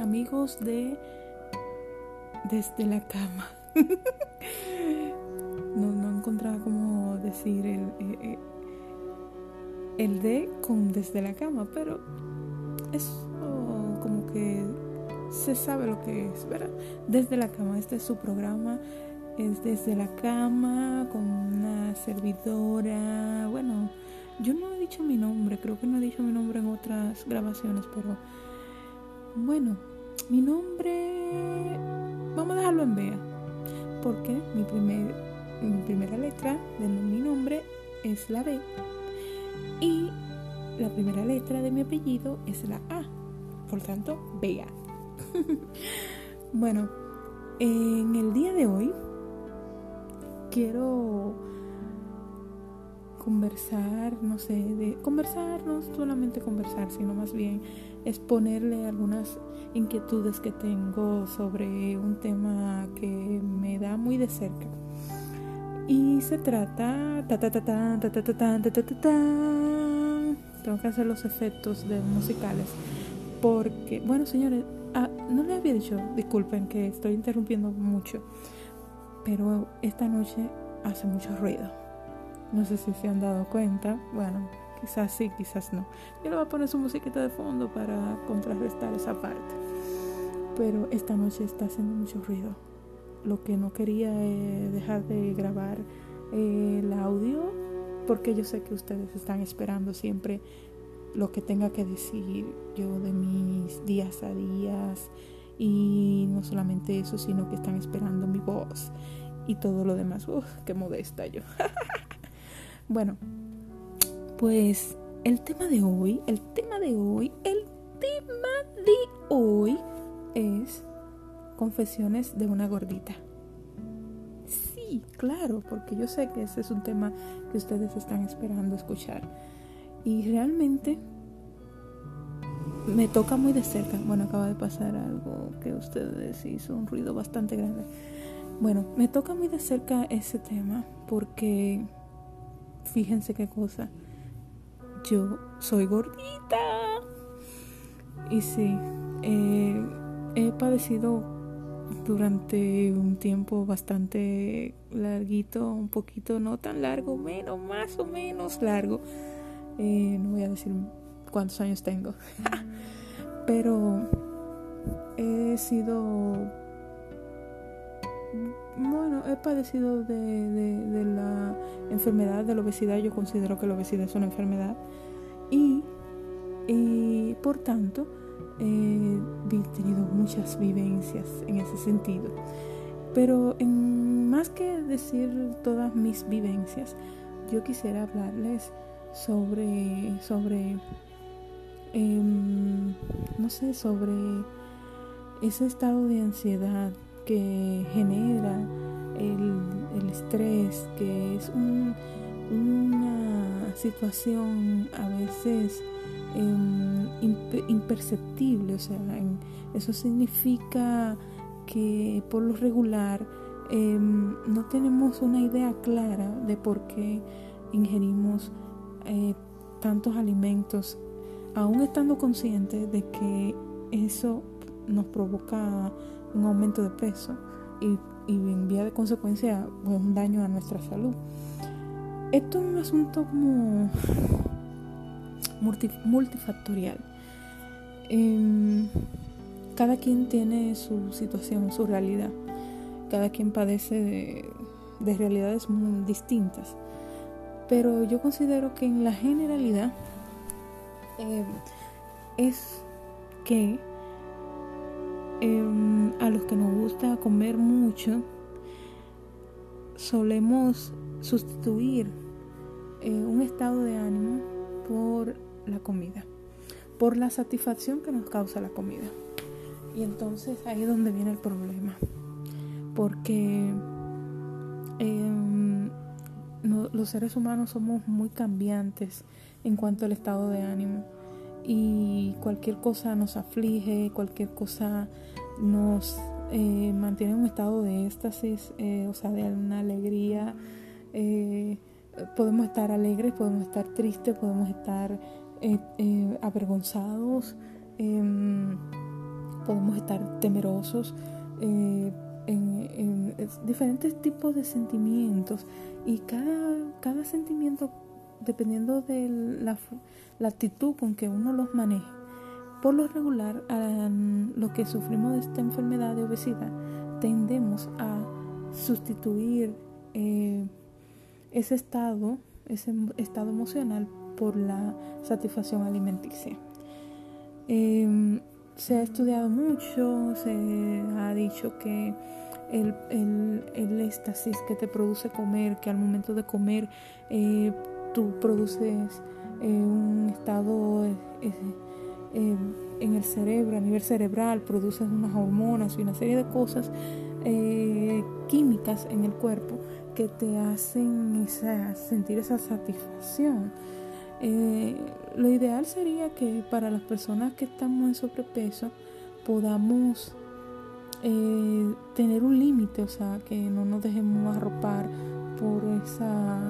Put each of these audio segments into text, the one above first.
amigos de desde la cama. no, no encontraba cómo decir el, eh, eh, el, de con desde la cama, pero es como que se sabe lo que es, ¿verdad? Desde la cama, este es su programa, es desde la cama con una servidora, bueno, yo no he dicho mi nombre, creo que no he dicho mi nombre en otras grabaciones, pero bueno, mi nombre, vamos a dejarlo en Bea, porque mi, primer, mi primera letra de mi nombre es la B y la primera letra de mi apellido es la A, por tanto, Bea. bueno, en el día de hoy quiero conversar, no sé, de conversar, no solamente conversar, sino más bien exponerle algunas inquietudes que tengo sobre un tema que me da muy de cerca. Y se trata ta ta ta ta ta ta ta ta tengo que hacer los efectos de musicales porque bueno señores ah, no les había dicho disculpen que estoy interrumpiendo mucho pero esta noche hace mucho ruido no sé si se han dado cuenta. Bueno, quizás sí, quizás no. Yo le voy a poner su musiquita de fondo para contrarrestar esa parte. Pero esta noche está haciendo mucho ruido. Lo que no quería es dejar de grabar eh, el audio porque yo sé que ustedes están esperando siempre lo que tenga que decir yo de mis días a días y no solamente eso, sino que están esperando mi voz y todo lo demás. Uf, qué modesta yo. Bueno, pues el tema de hoy, el tema de hoy, el tema de hoy es confesiones de una gordita. Sí, claro, porque yo sé que ese es un tema que ustedes están esperando escuchar. Y realmente me toca muy de cerca. Bueno, acaba de pasar algo que ustedes hizo un ruido bastante grande. Bueno, me toca muy de cerca ese tema porque fíjense qué cosa. Yo soy gordita. Y sí, eh, he padecido durante un tiempo bastante larguito, un poquito no tan largo, menos, más o menos largo. Eh, no voy a decir cuántos años tengo, pero he sido bueno, he padecido de, la enfermedad de la obesidad. Yo considero que la obesidad es una enfermedad. Y, por tanto, he tenido muchas vivencias en ese sentido. Pero en, más que decir todas mis vivencias, yo quisiera hablarles sobre, sobre, em, no sé, sobre ese estado de ansiedad que genera el, estrés, que es una situación a veces em, imperceptible, o sea, eso significa que por lo regular em, no tenemos una idea clara de por qué ingerimos eh, tantos alimentos, aún estando conscientes de que eso nos provoca un aumento de peso y, en vía de consecuencia pues, un daño a nuestra salud. Esto es un asunto como multifactorial. Em, cada quien tiene su situación, su realidad. Cada quien padece de, de realidades muy distintas. Pero yo considero que en la generalidad em, es que Em, a los que nos gusta comer mucho, solemos sustituir eh, un estado de ánimo por la comida, por la satisfacción que nos causa la comida. Y entonces ahí es donde viene el problema, porque em, los seres humanos somos muy cambiantes en cuanto al estado de ánimo y cualquier cosa nos aflige, cualquier cosa nos eh, mantiene en un estado de éxtasis, eh, o sea, de una alegría. Eh, podemos estar alegres, podemos estar tristes, podemos estar avergonzados, em, podemos estar temerosos, en, diferentes tipos de sentimientos y cada, cada sentimiento dependiendo de la, la actitud con que uno los maneje. Por lo regular, a lo que sufrimos de esta enfermedad de obesidad, tendemos a sustituir eh, ese estado, ese estado emocional por la satisfacción alimenticia. Em, se ha estudiado mucho, se ha dicho que el, el, éxtasis que te produce comer, que al momento de comer eh, tú produces eh, un estado en el cerebro, a nivel cerebral, produces unas hormonas y una serie de cosas eh, químicas en el cuerpo que te hacen sentir esa satisfacción. Eh, lo ideal sería que para las personas que estamos en sobrepeso podamos eh, tener un límite, o sea, que no nos dejemos arropar por esa,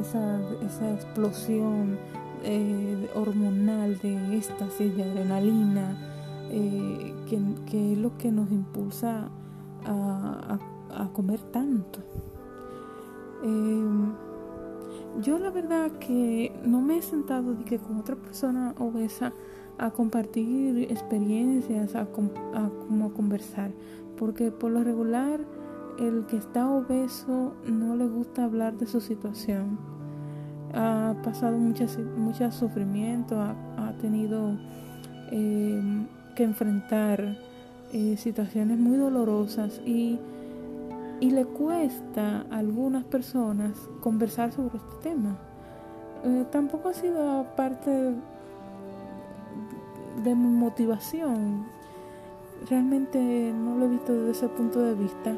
esa, esa explosión eh, hormonal de éxtasis, de adrenalina, eh, que, es lo que nos impulsa a, comer tanto. Em, yo la verdad que no me he sentado que con otra persona obesa a compartir experiencias, a, como conversar, porque por lo regular el que está obeso no le gusta hablar de su situación ha pasado mucho sufrimiento, ha, tenido eh, que enfrentar eh, situaciones muy dolorosas y, y, le cuesta a algunas personas conversar sobre este tema. Eh, tampoco ha sido parte de mi motivación. Realmente no lo he visto desde ese punto de vista,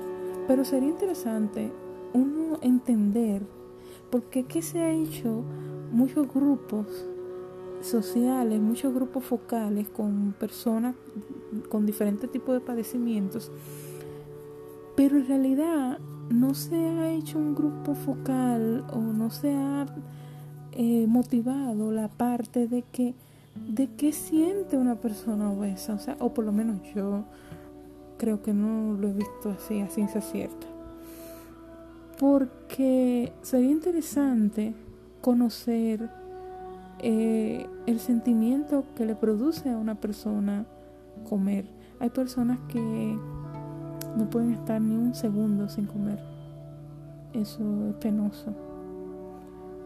pero sería interesante uno entender porque aquí se ha hecho muchos grupos sociales, muchos grupos focales con personas con diferentes tipos de padecimientos, pero en realidad no se ha hecho un grupo focal o no se ha eh, motivado la parte de que de qué siente una persona obesa, o sea, o por lo menos yo creo que no lo he visto así a ciencia cierta porque sería interesante conocer eh, el sentimiento que le produce a una persona comer. Hay personas que no pueden estar ni un segundo sin comer. Eso es penoso.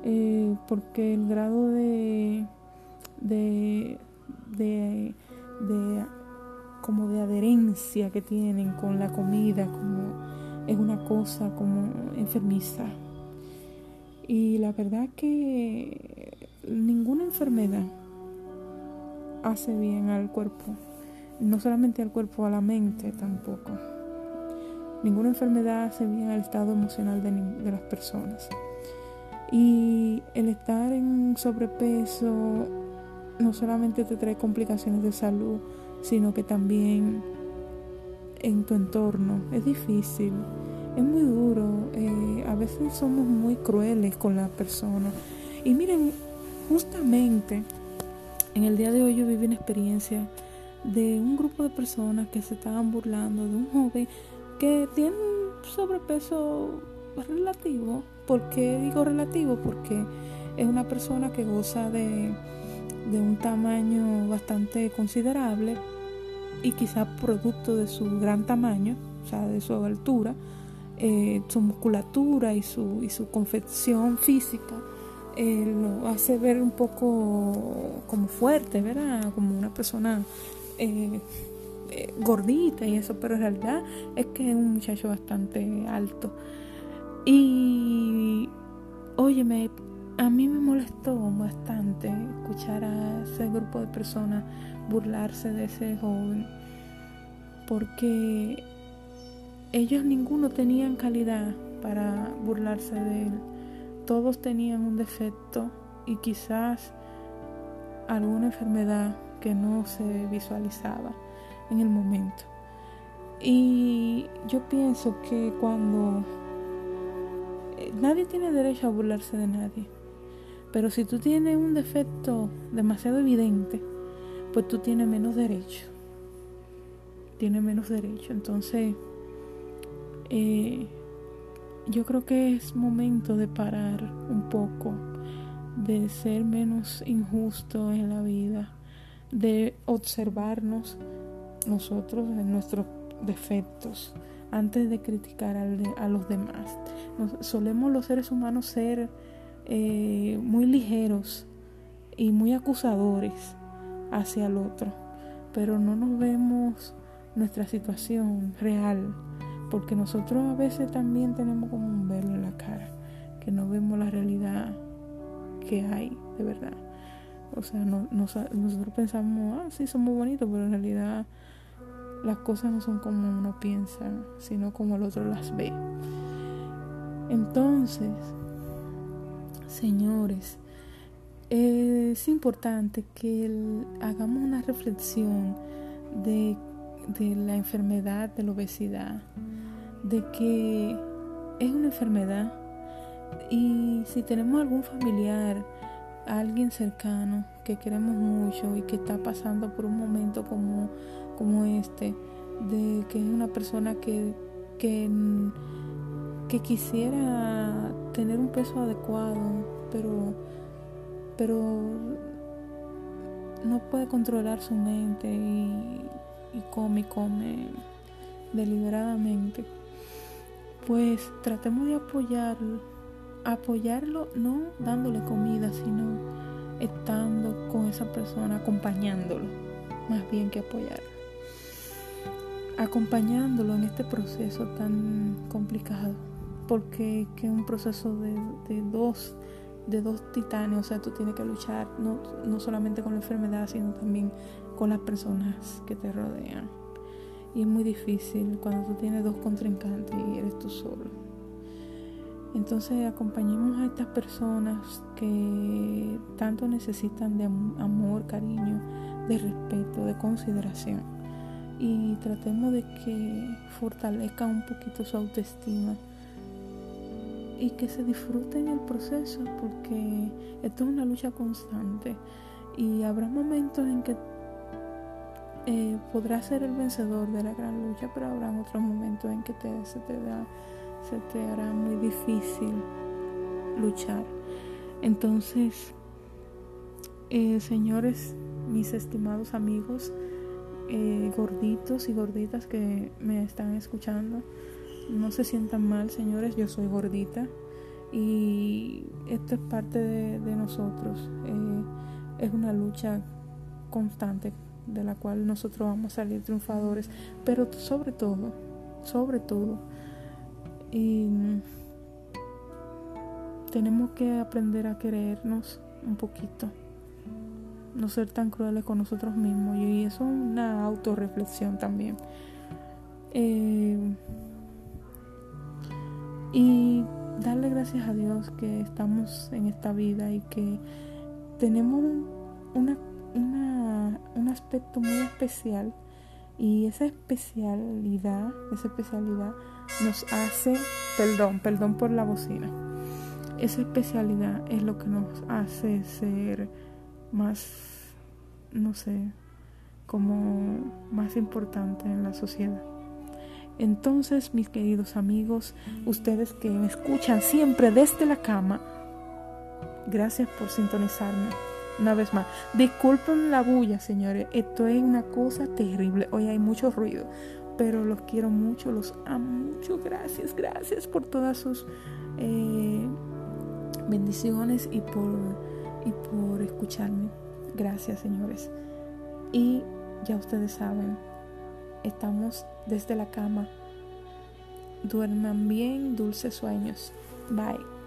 Eh, porque el grado de, de, de, de, como de adherencia que tienen con la comida, como es una cosa como enfermiza. Y la verdad que ninguna enfermedad hace bien al cuerpo, no solamente al cuerpo, a la mente tampoco. Ninguna enfermedad hace bien al estado emocional de, de las personas. Y el estar en sobrepeso no solamente te trae complicaciones de salud, sino que también en tu entorno. Es difícil, es muy duro. Eh, a veces somos muy crueles con la persona. Y miren, justamente en el día de hoy yo viví una experiencia de un grupo de personas que se estaban burlando de un joven que tiene un sobrepeso relativo. ¿Por qué digo relativo? Porque es una persona que goza de, de un tamaño bastante considerable, y quizá producto de su gran tamaño, o sea, de su altura, eh, su musculatura y su, y su confección física, eh, lo hace ver un poco como fuerte, ¿verdad? Como una persona eh, gordita y eso, pero en realidad es que es un muchacho bastante alto. Y, óyeme, a mí me molestó bastante escuchar a ese grupo de personas burlarse de ese joven porque ellos ninguno tenían calidad para burlarse de él. Todos tenían un defecto y quizás alguna enfermedad que no se visualizaba en el momento. Y yo pienso que cuando eh, nadie tiene derecho a burlarse de nadie, pero si tú tienes un defecto demasiado evidente, pues tú tienes menos derecho. tiene menos derecho. Entonces, eh, yo creo que es momento de parar un poco, de ser menos injusto en la vida, de observarnos nosotros en nuestros defectos antes de criticar a los demás. solemos los seres humanos ser eh, muy ligeros y muy acusadores hacia el otro, pero no nos vemos nuestra situación real porque nosotros a veces también tenemos como un velo en la cara, que no vemos la realidad que hay de verdad. O sea, no, nosotros pensamos, ah, sí, somos bonitos, pero en realidad las cosas no son como uno piensa, sino como el otro las ve. Entonces, señores, es importante que hagamos una reflexión de, de la enfermedad de la obesidad de que es una enfermedad. Y si tenemos algún familiar, alguien cercano que queremos mucho y que está pasando por un momento como, como este, de que es una persona que, que, que quisiera tener un peso adecuado, pero, pero no puede controlar su mente y, come y come deliberadamente pues tratemos de apoyarlo, apoyarlo no dándole comida, sino estando con esa persona, acompañándolo, más bien que apoyarlo. Acompañándolo en este proceso tan complicado, porque es un proceso de, dos de dos titanes, o sea, tú tienes que luchar no, no solamente con la enfermedad, sino también con las personas que te rodean. Y es muy difícil cuando tú tienes dos contrincantes y eres tú solo. Entonces acompañemos a estas personas que tanto necesitan de amor, cariño, de respeto, de consideración. Y tratemos de que fortalezcan un poquito su autoestima y que se disfruten el proceso porque esto es una lucha constante y habrá momentos en que eh, podrás ser el vencedor de la gran lucha, pero habrá otros momentos en que se, te da, se te hará muy difícil luchar. Entonces, eh, señores, mis estimados amigos, eh, gorditos y gorditas que me están escuchando, no se sientan mal, señores, yo soy gordita y esto es parte de, nosotros. es una lucha constante de la cual nosotros vamos a salir triunfadores, pero sobre todo, sobre todo, y tenemos que aprender a querernos un poquito, no ser tan crueles con nosotros mismos, y eso es una autorreflexión también. Eh, y darle gracias a Dios que estamos en esta vida y que tenemos una un aspecto muy especial y esa especialidad, esa especialidad nos hace, perdón, perdón por la bocina, esa especialidad es lo que nos hace ser más, no sé, como más importante en la sociedad. Entonces, mis queridos amigos, ustedes que me escuchan siempre desde la cama, gracias por sintonizarme. Una vez más, disculpen la bulla, señores. Esto es una cosa terrible. Hoy hay mucho ruido, pero los quiero mucho, los amo mucho. Gracias, gracias por todas sus eh, bendiciones y por, y por escucharme. Gracias, señores. Y ya ustedes saben, estamos desde la cama. Duerman bien, dulces sueños. Bye.